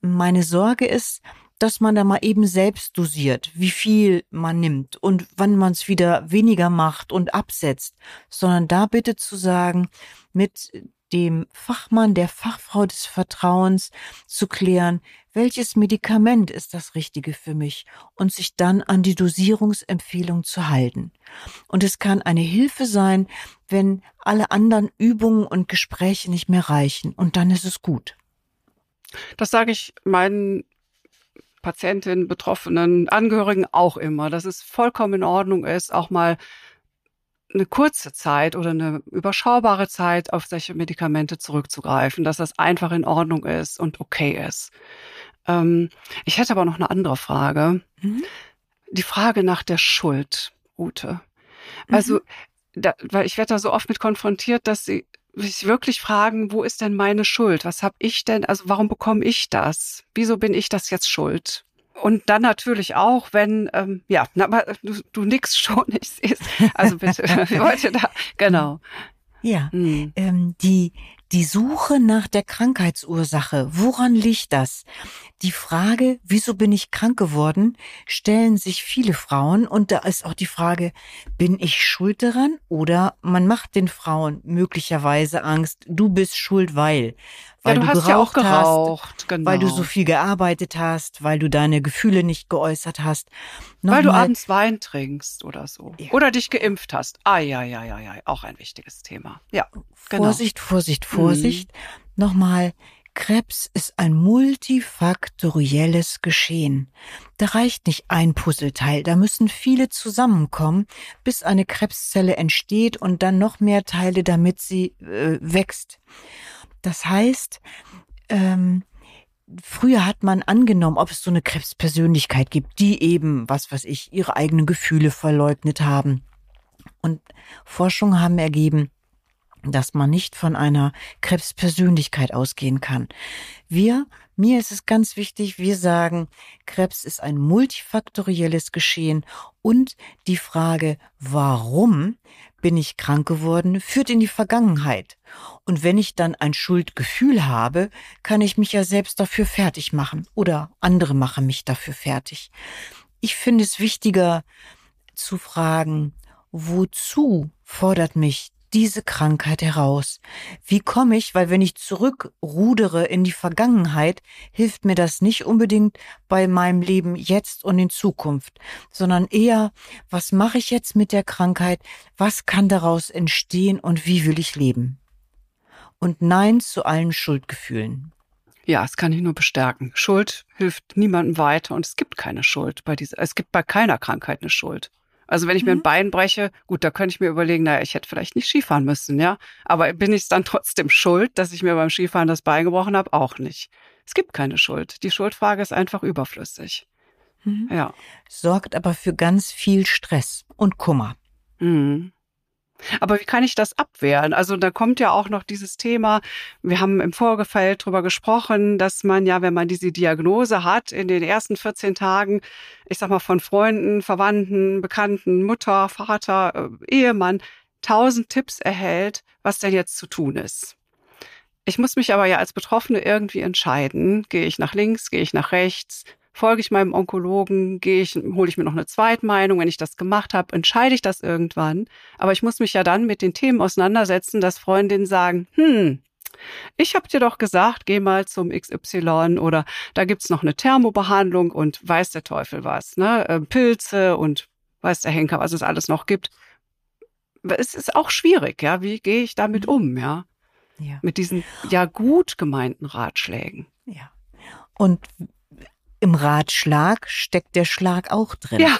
Meine Sorge ist, dass man da mal eben selbst dosiert, wie viel man nimmt und wann man es wieder weniger macht und absetzt, sondern da bitte zu sagen, mit dem Fachmann, der Fachfrau des Vertrauens zu klären, welches Medikament ist das Richtige für mich und sich dann an die Dosierungsempfehlung zu halten. Und es kann eine Hilfe sein, wenn alle anderen Übungen und Gespräche nicht mehr reichen und dann ist es gut. Das sage ich meinen Patientinnen, Betroffenen, Angehörigen auch immer, dass es vollkommen in Ordnung ist, auch mal eine kurze Zeit oder eine überschaubare Zeit auf solche Medikamente zurückzugreifen, dass das einfach in Ordnung ist und okay ist. Ähm, ich hätte aber noch eine andere Frage. Mhm. Die Frage nach der Schuld, Ute. Also, mhm. Da, weil ich werde da so oft mit konfrontiert, dass sie sich wirklich fragen, wo ist denn meine Schuld? Was habe ich denn, also warum bekomme ich das? Wieso bin ich das jetzt schuld? Und dann natürlich auch, wenn, ähm, ja, na, aber du, du nix schon, ich sehe es. Also bitte, wollte da, genau. Ja, hm. ähm, die, die Suche nach der Krankheitsursache, woran liegt das? Die Frage, wieso bin ich krank geworden, stellen sich viele Frauen und da ist auch die Frage, bin ich schuld daran oder man macht den Frauen möglicherweise Angst, du bist schuld, weil weil ja, du, du geraucht ja geraucht, hast, genau. weil du so viel gearbeitet hast, weil du deine Gefühle nicht geäußert hast. Noch weil du abends Wein trinkst oder so. Ja. Oder dich geimpft hast. Ah, ja, ja, ja, ja, auch ein wichtiges Thema. Ja, genau. Vorsicht, Vorsicht, Vorsicht. Mhm. Nochmal, Krebs ist ein multifaktorielles Geschehen. Da reicht nicht ein Puzzleteil, da müssen viele zusammenkommen, bis eine Krebszelle entsteht und dann noch mehr Teile, damit sie äh, wächst. Das heißt, ähm, früher hat man angenommen, ob es so eine Krebspersönlichkeit gibt, die eben, was weiß ich, ihre eigenen Gefühle verleugnet haben. Und Forschungen haben ergeben, dass man nicht von einer Krebspersönlichkeit ausgehen kann. Wir, mir ist es ganz wichtig, wir sagen, Krebs ist ein multifaktorielles Geschehen und die Frage, warum bin ich krank geworden, führt in die Vergangenheit. Und wenn ich dann ein Schuldgefühl habe, kann ich mich ja selbst dafür fertig machen oder andere machen mich dafür fertig. Ich finde es wichtiger zu fragen, wozu fordert mich diese Krankheit heraus? Wie komme ich, weil wenn ich zurückrudere in die Vergangenheit, hilft mir das nicht unbedingt bei meinem Leben jetzt und in Zukunft, sondern eher, was mache ich jetzt mit der Krankheit? Was kann daraus entstehen und wie will ich leben? Und nein zu allen Schuldgefühlen. Ja, das kann ich nur bestärken. Schuld hilft niemandem weiter und es gibt keine Schuld bei dieser, es gibt bei keiner Krankheit eine Schuld. Also wenn ich mir ein mhm. Bein breche, gut, da könnte ich mir überlegen, naja, ich hätte vielleicht nicht Skifahren müssen, ja. Aber bin ich dann trotzdem schuld, dass ich mir beim Skifahren das Bein gebrochen habe? Auch nicht. Es gibt keine Schuld. Die Schuldfrage ist einfach überflüssig. Mhm. Ja. Sorgt aber für ganz viel Stress und Kummer. Mhm. Aber wie kann ich das abwehren? Also da kommt ja auch noch dieses Thema, wir haben im Vorgefeld drüber gesprochen, dass man ja, wenn man diese Diagnose hat, in den ersten 14 Tagen, ich sag mal, von Freunden, Verwandten, Bekannten, Mutter, Vater, äh, Ehemann, tausend Tipps erhält, was denn jetzt zu tun ist. Ich muss mich aber ja als Betroffene irgendwie entscheiden. Gehe ich nach links, gehe ich nach rechts? Folge ich meinem Onkologen, gehe ich, hole ich mir noch eine Zweitmeinung, wenn ich das gemacht habe, entscheide ich das irgendwann. Aber ich muss mich ja dann mit den Themen auseinandersetzen, dass Freundinnen sagen, hm, ich habe dir doch gesagt, geh mal zum XY oder da gibt's noch eine Thermobehandlung und weiß der Teufel was, ne? Äh, Pilze und weiß der Henker, was es alles noch gibt. Es ist auch schwierig, ja. Wie gehe ich damit mhm. um, ja? ja? Mit diesen ja gut gemeinten Ratschlägen. Ja. Und im Ratschlag steckt der Schlag auch drin. Ja.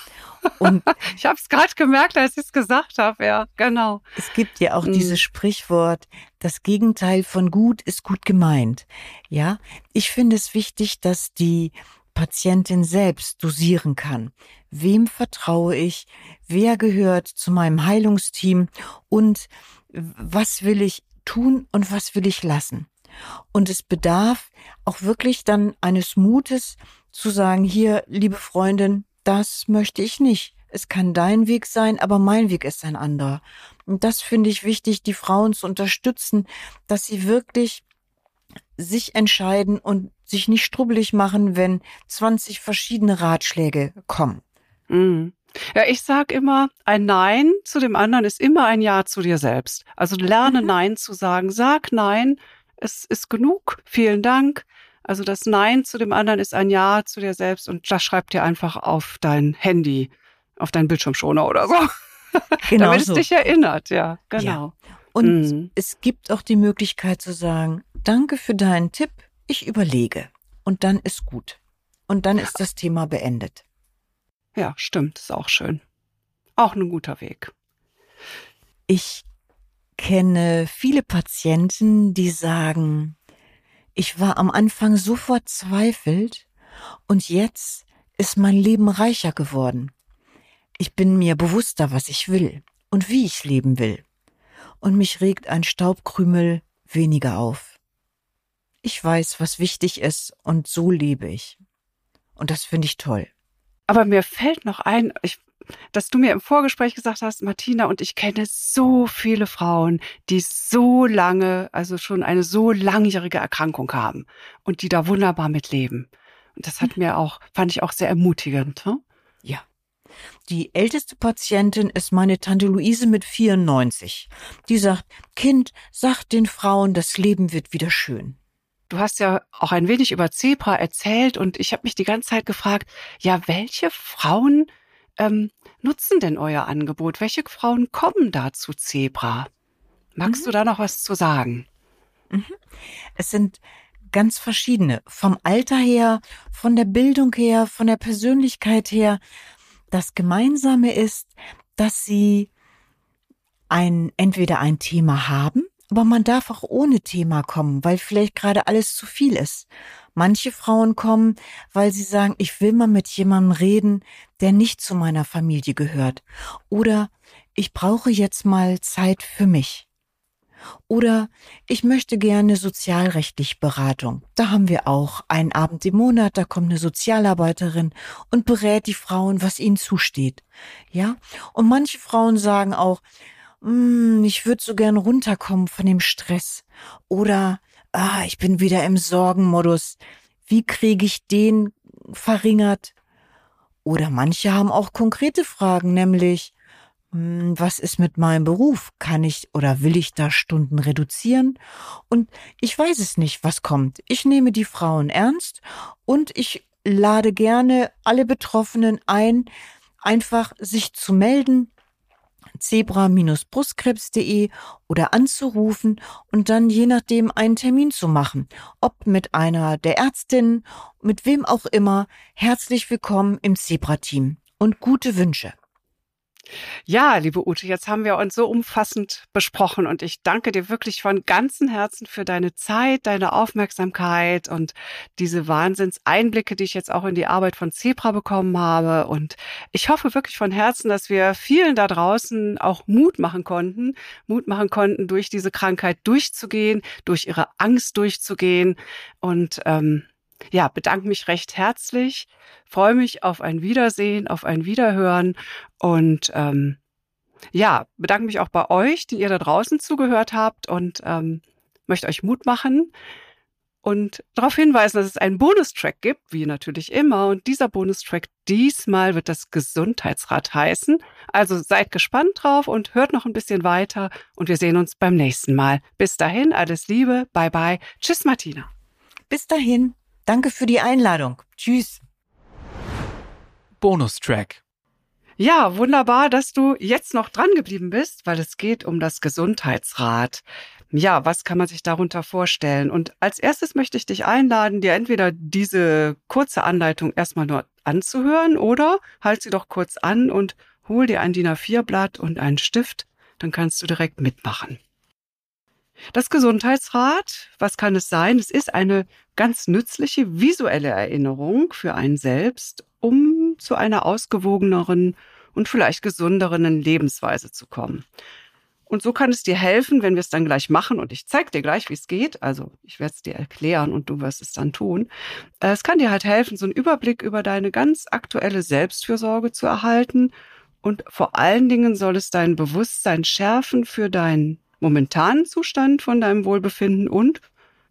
Und ich habe es gerade gemerkt, als ich es gesagt habe. Ja, genau. Es gibt ja auch mhm. dieses Sprichwort: Das Gegenteil von gut ist gut gemeint. Ja, ich finde es wichtig, dass die Patientin selbst dosieren kann. Wem vertraue ich? Wer gehört zu meinem Heilungsteam? Und was will ich tun und was will ich lassen? Und es bedarf auch wirklich dann eines Mutes zu sagen, hier, liebe Freundin, das möchte ich nicht. Es kann dein Weg sein, aber mein Weg ist ein anderer. Und das finde ich wichtig, die Frauen zu unterstützen, dass sie wirklich sich entscheiden und sich nicht strubbelig machen, wenn 20 verschiedene Ratschläge kommen. Mhm. Ja, ich sag immer, ein Nein zu dem anderen ist immer ein Ja zu dir selbst. Also lerne mhm. Nein zu sagen. Sag Nein, es ist genug. Vielen Dank. Also das Nein zu dem anderen ist ein Ja zu dir selbst und das schreibt dir einfach auf dein Handy, auf deinen Bildschirmschoner oder so. Genau Damit so. es dich erinnert, ja, genau. Ja. Und mhm. es gibt auch die Möglichkeit zu sagen, danke für deinen Tipp, ich überlege. Und dann ist gut. Und dann ist das Thema beendet. Ja, stimmt, ist auch schön. Auch ein guter Weg. Ich kenne viele Patienten, die sagen, ich war am Anfang so verzweifelt und jetzt ist mein Leben reicher geworden. Ich bin mir bewusster, was ich will und wie ich leben will. Und mich regt ein Staubkrümel weniger auf. Ich weiß, was wichtig ist und so lebe ich. Und das finde ich toll. Aber mir fällt noch ein, ich dass du mir im Vorgespräch gesagt hast, Martina, und ich kenne so viele Frauen, die so lange, also schon eine so langjährige Erkrankung haben und die da wunderbar mit leben. Und das hat mir auch, fand ich auch sehr ermutigend. Hm? Ja. Die älteste Patientin ist meine Tante Luise mit 94. Die sagt, Kind, sag den Frauen, das Leben wird wieder schön. Du hast ja auch ein wenig über Zebra erzählt und ich habe mich die ganze Zeit gefragt, ja, welche Frauen ähm, nutzen denn euer Angebot? Welche Frauen kommen da zu Zebra? Magst mhm. du da noch was zu sagen? Mhm. Es sind ganz verschiedene. Vom Alter her, von der Bildung her, von der Persönlichkeit her. Das Gemeinsame ist, dass sie ein, entweder ein Thema haben, aber man darf auch ohne Thema kommen, weil vielleicht gerade alles zu viel ist. Manche Frauen kommen, weil sie sagen, ich will mal mit jemandem reden, der nicht zu meiner Familie gehört. Oder ich brauche jetzt mal Zeit für mich. Oder ich möchte gerne sozialrechtlich Beratung. Da haben wir auch einen Abend im Monat, da kommt eine Sozialarbeiterin und berät die Frauen, was ihnen zusteht. Ja? Und manche Frauen sagen auch, mm, ich würde so gern runterkommen von dem Stress. Oder ah, ich bin wieder im Sorgenmodus. Wie kriege ich den verringert? Oder manche haben auch konkrete Fragen, nämlich, hm, was ist mit meinem Beruf? Kann ich oder will ich da Stunden reduzieren? Und ich weiß es nicht, was kommt. Ich nehme die Frauen ernst und ich lade gerne alle Betroffenen ein, einfach sich zu melden, zebra-brustkrebs.de oder anzurufen und dann je nachdem einen Termin zu machen. Ob mit einer der Ärztinnen, mit wem auch immer. Herzlich willkommen im Zebra-Team und gute Wünsche. Ja, liebe Ute, jetzt haben wir uns so umfassend besprochen und ich danke dir wirklich von ganzem Herzen für deine Zeit, deine Aufmerksamkeit und diese Wahnsinnseinblicke, die ich jetzt auch in die Arbeit von Zebra bekommen habe. Und ich hoffe wirklich von Herzen, dass wir vielen da draußen auch Mut machen konnten, Mut machen konnten, durch diese Krankheit durchzugehen, durch ihre Angst durchzugehen und ähm, ja, bedanke mich recht herzlich, freue mich auf ein Wiedersehen, auf ein Wiederhören und ähm, ja, bedanke mich auch bei euch, die ihr da draußen zugehört habt und ähm, möchte euch Mut machen und darauf hinweisen, dass es einen Bonustrack gibt, wie natürlich immer. Und dieser Bonustrack diesmal wird das Gesundheitsrad heißen. Also seid gespannt drauf und hört noch ein bisschen weiter. Und wir sehen uns beim nächsten Mal. Bis dahin, alles Liebe. Bye bye. Tschüss, Martina. Bis dahin. Danke für die Einladung. Tschüss. Bonustrack. Ja, wunderbar, dass du jetzt noch dran geblieben bist, weil es geht um das Gesundheitsrad. Ja, was kann man sich darunter vorstellen? Und als erstes möchte ich dich einladen, dir entweder diese kurze Anleitung erstmal nur anzuhören oder halt sie doch kurz an und hol dir ein DIN A4-Blatt und einen Stift, dann kannst du direkt mitmachen. Das Gesundheitsrad, was kann es sein? Es ist eine ganz nützliche visuelle Erinnerung für einen selbst, um zu einer ausgewogeneren und vielleicht gesünderen Lebensweise zu kommen. Und so kann es dir helfen, wenn wir es dann gleich machen. Und ich zeige dir gleich, wie es geht. Also ich werde es dir erklären und du wirst es dann tun. Äh, es kann dir halt helfen, so einen Überblick über deine ganz aktuelle Selbstfürsorge zu erhalten. Und vor allen Dingen soll es dein Bewusstsein schärfen für deinen momentanen Zustand von deinem Wohlbefinden und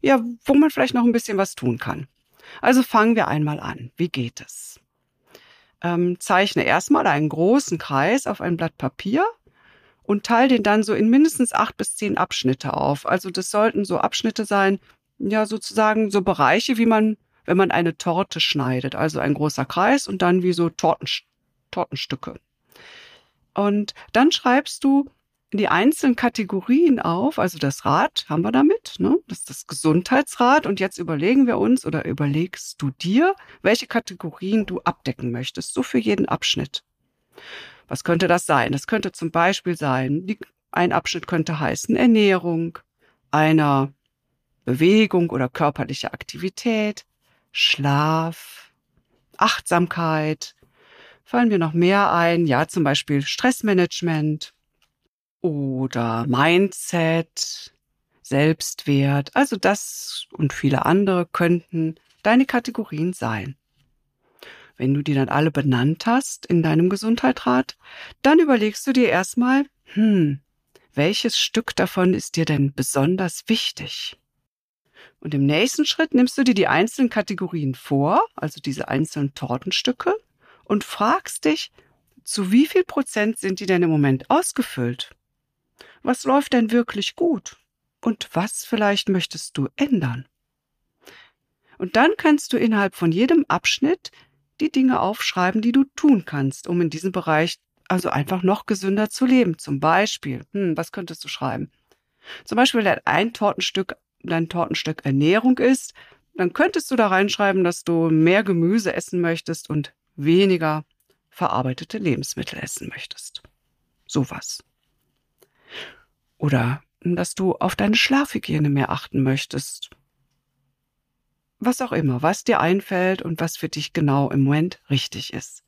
ja, wo man vielleicht noch ein bisschen was tun kann. Also fangen wir einmal an. Wie geht es? Ähm, zeichne erstmal einen großen Kreis auf ein Blatt Papier und teile den dann so in mindestens acht bis zehn Abschnitte auf. Also das sollten so Abschnitte sein, ja sozusagen so Bereiche, wie man, wenn man eine Torte schneidet. Also ein großer Kreis und dann wie so Torten, Tortenstücke. Und dann schreibst du die einzelnen Kategorien auf, also das Rad haben wir damit, ne? das ist das Gesundheitsrad und jetzt überlegen wir uns oder überlegst du dir, welche Kategorien du abdecken möchtest, so für jeden Abschnitt. Was könnte das sein? Das könnte zum Beispiel sein, die, ein Abschnitt könnte heißen Ernährung, einer Bewegung oder körperliche Aktivität, Schlaf, Achtsamkeit. Fallen mir noch mehr ein? Ja, zum Beispiel Stressmanagement oder Mindset, Selbstwert. Also das und viele andere könnten deine Kategorien sein. Wenn du die dann alle benannt hast in deinem Gesundheitsrat, dann überlegst du dir erstmal, hm, welches Stück davon ist dir denn besonders wichtig? Und im nächsten Schritt nimmst du dir die einzelnen Kategorien vor, also diese einzelnen Tortenstücke, und fragst dich, zu wie viel Prozent sind die denn im Moment ausgefüllt? Was läuft denn wirklich gut? Und was vielleicht möchtest du ändern? Und dann kannst du innerhalb von jedem Abschnitt die Dinge aufschreiben, die du tun kannst, um in diesem Bereich also einfach noch gesünder zu leben. Zum Beispiel, hm, was könntest du schreiben? Zum Beispiel, wenn ein Tortenstück dein Tortenstück Ernährung ist, dann könntest du da reinschreiben, dass du mehr Gemüse essen möchtest und weniger verarbeitete Lebensmittel essen möchtest. Sowas. Oder dass du auf deine Schlafhygiene mehr achten möchtest was auch immer, was dir einfällt und was für dich genau im Moment richtig ist.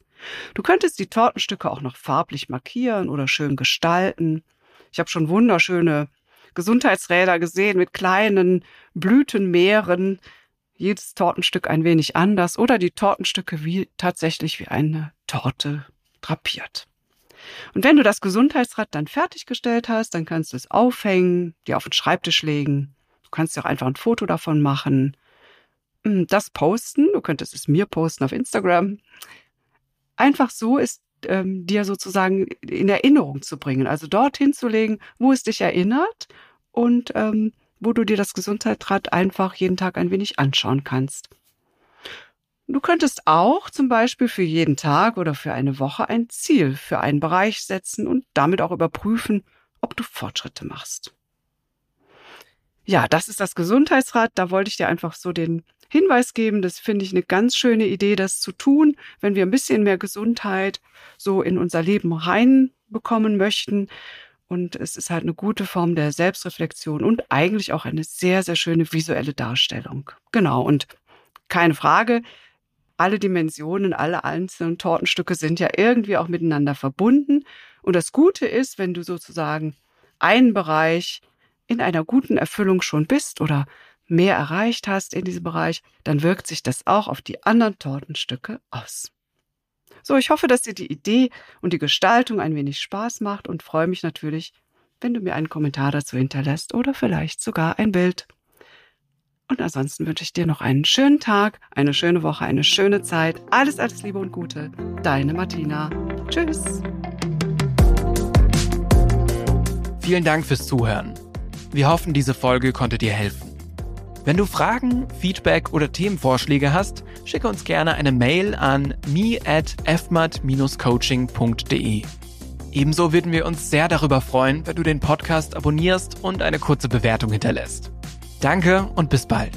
Du könntest die Tortenstücke auch noch farblich markieren oder schön gestalten. Ich habe schon wunderschöne Gesundheitsräder gesehen mit kleinen Blütenmeeren. Jedes Tortenstück ein wenig anders oder die Tortenstücke wie tatsächlich wie eine Torte drapiert. Und wenn du das Gesundheitsrad dann fertiggestellt hast, dann kannst du es aufhängen, dir auf den Schreibtisch legen. Du kannst dir auch einfach ein Foto davon machen hm, das posten. Du könntest es mir posten auf Instagram. Einfach so ist ähm, dir sozusagen in Erinnerung zu bringen. Also dorthin zu legen, wo es dich erinnert und ähm, wo du dir das Gesundheitsrad einfach jeden Tag ein wenig anschauen kannst. Du könntest auch zum Beispiel für jeden Tag oder für eine Woche ein Ziel für einen Bereich setzen und damit auch überprüfen, ob du Fortschritte machst. Ja, das ist das Gesundheitsrad. Da wollte ich dir einfach so den Hinweis geben. Das finde ich eine ganz schöne Idee, das zu tun, wenn wir ein bisschen mehr Gesundheit so in unser Leben reinbekommen möchten. Und es ist halt eine gute Form der Selbstreflexion und eigentlich auch eine sehr, sehr schöne visuelle Darstellung. Genau. Und keine Frage, alle Dimensionen, alle einzelnen Tortenstücke sind ja irgendwie auch miteinander verbunden. Und das Gute ist, wenn du sozusagen einen Bereich in einer guten Erfüllung schon bist oder mehr erreicht hast in diesem Bereich, dann wirkt sich das auch auf die anderen Tortenstücke aus. So, ich hoffe, dass dir die Idee und die Gestaltung ein wenig Spaß macht und freue mich natürlich, wenn du mir einen Kommentar dazu hinterlässt oder vielleicht sogar ein Bild. Und ansonsten wünsche ich dir noch einen schönen Tag, eine schöne Woche, eine schöne Zeit. Alles, alles Liebe und Gute. Deine Martina. Tschüss. Vielen Dank fürs Zuhören. Wir hoffen, diese Folge konnte dir helfen. Wenn du Fragen, Feedback oder Themenvorschläge hast, schicke uns gerne eine Mail an me at fmat-coaching.de. Ebenso würden wir uns sehr darüber freuen, wenn du den Podcast abonnierst und eine kurze Bewertung hinterlässt. Danke und bis bald.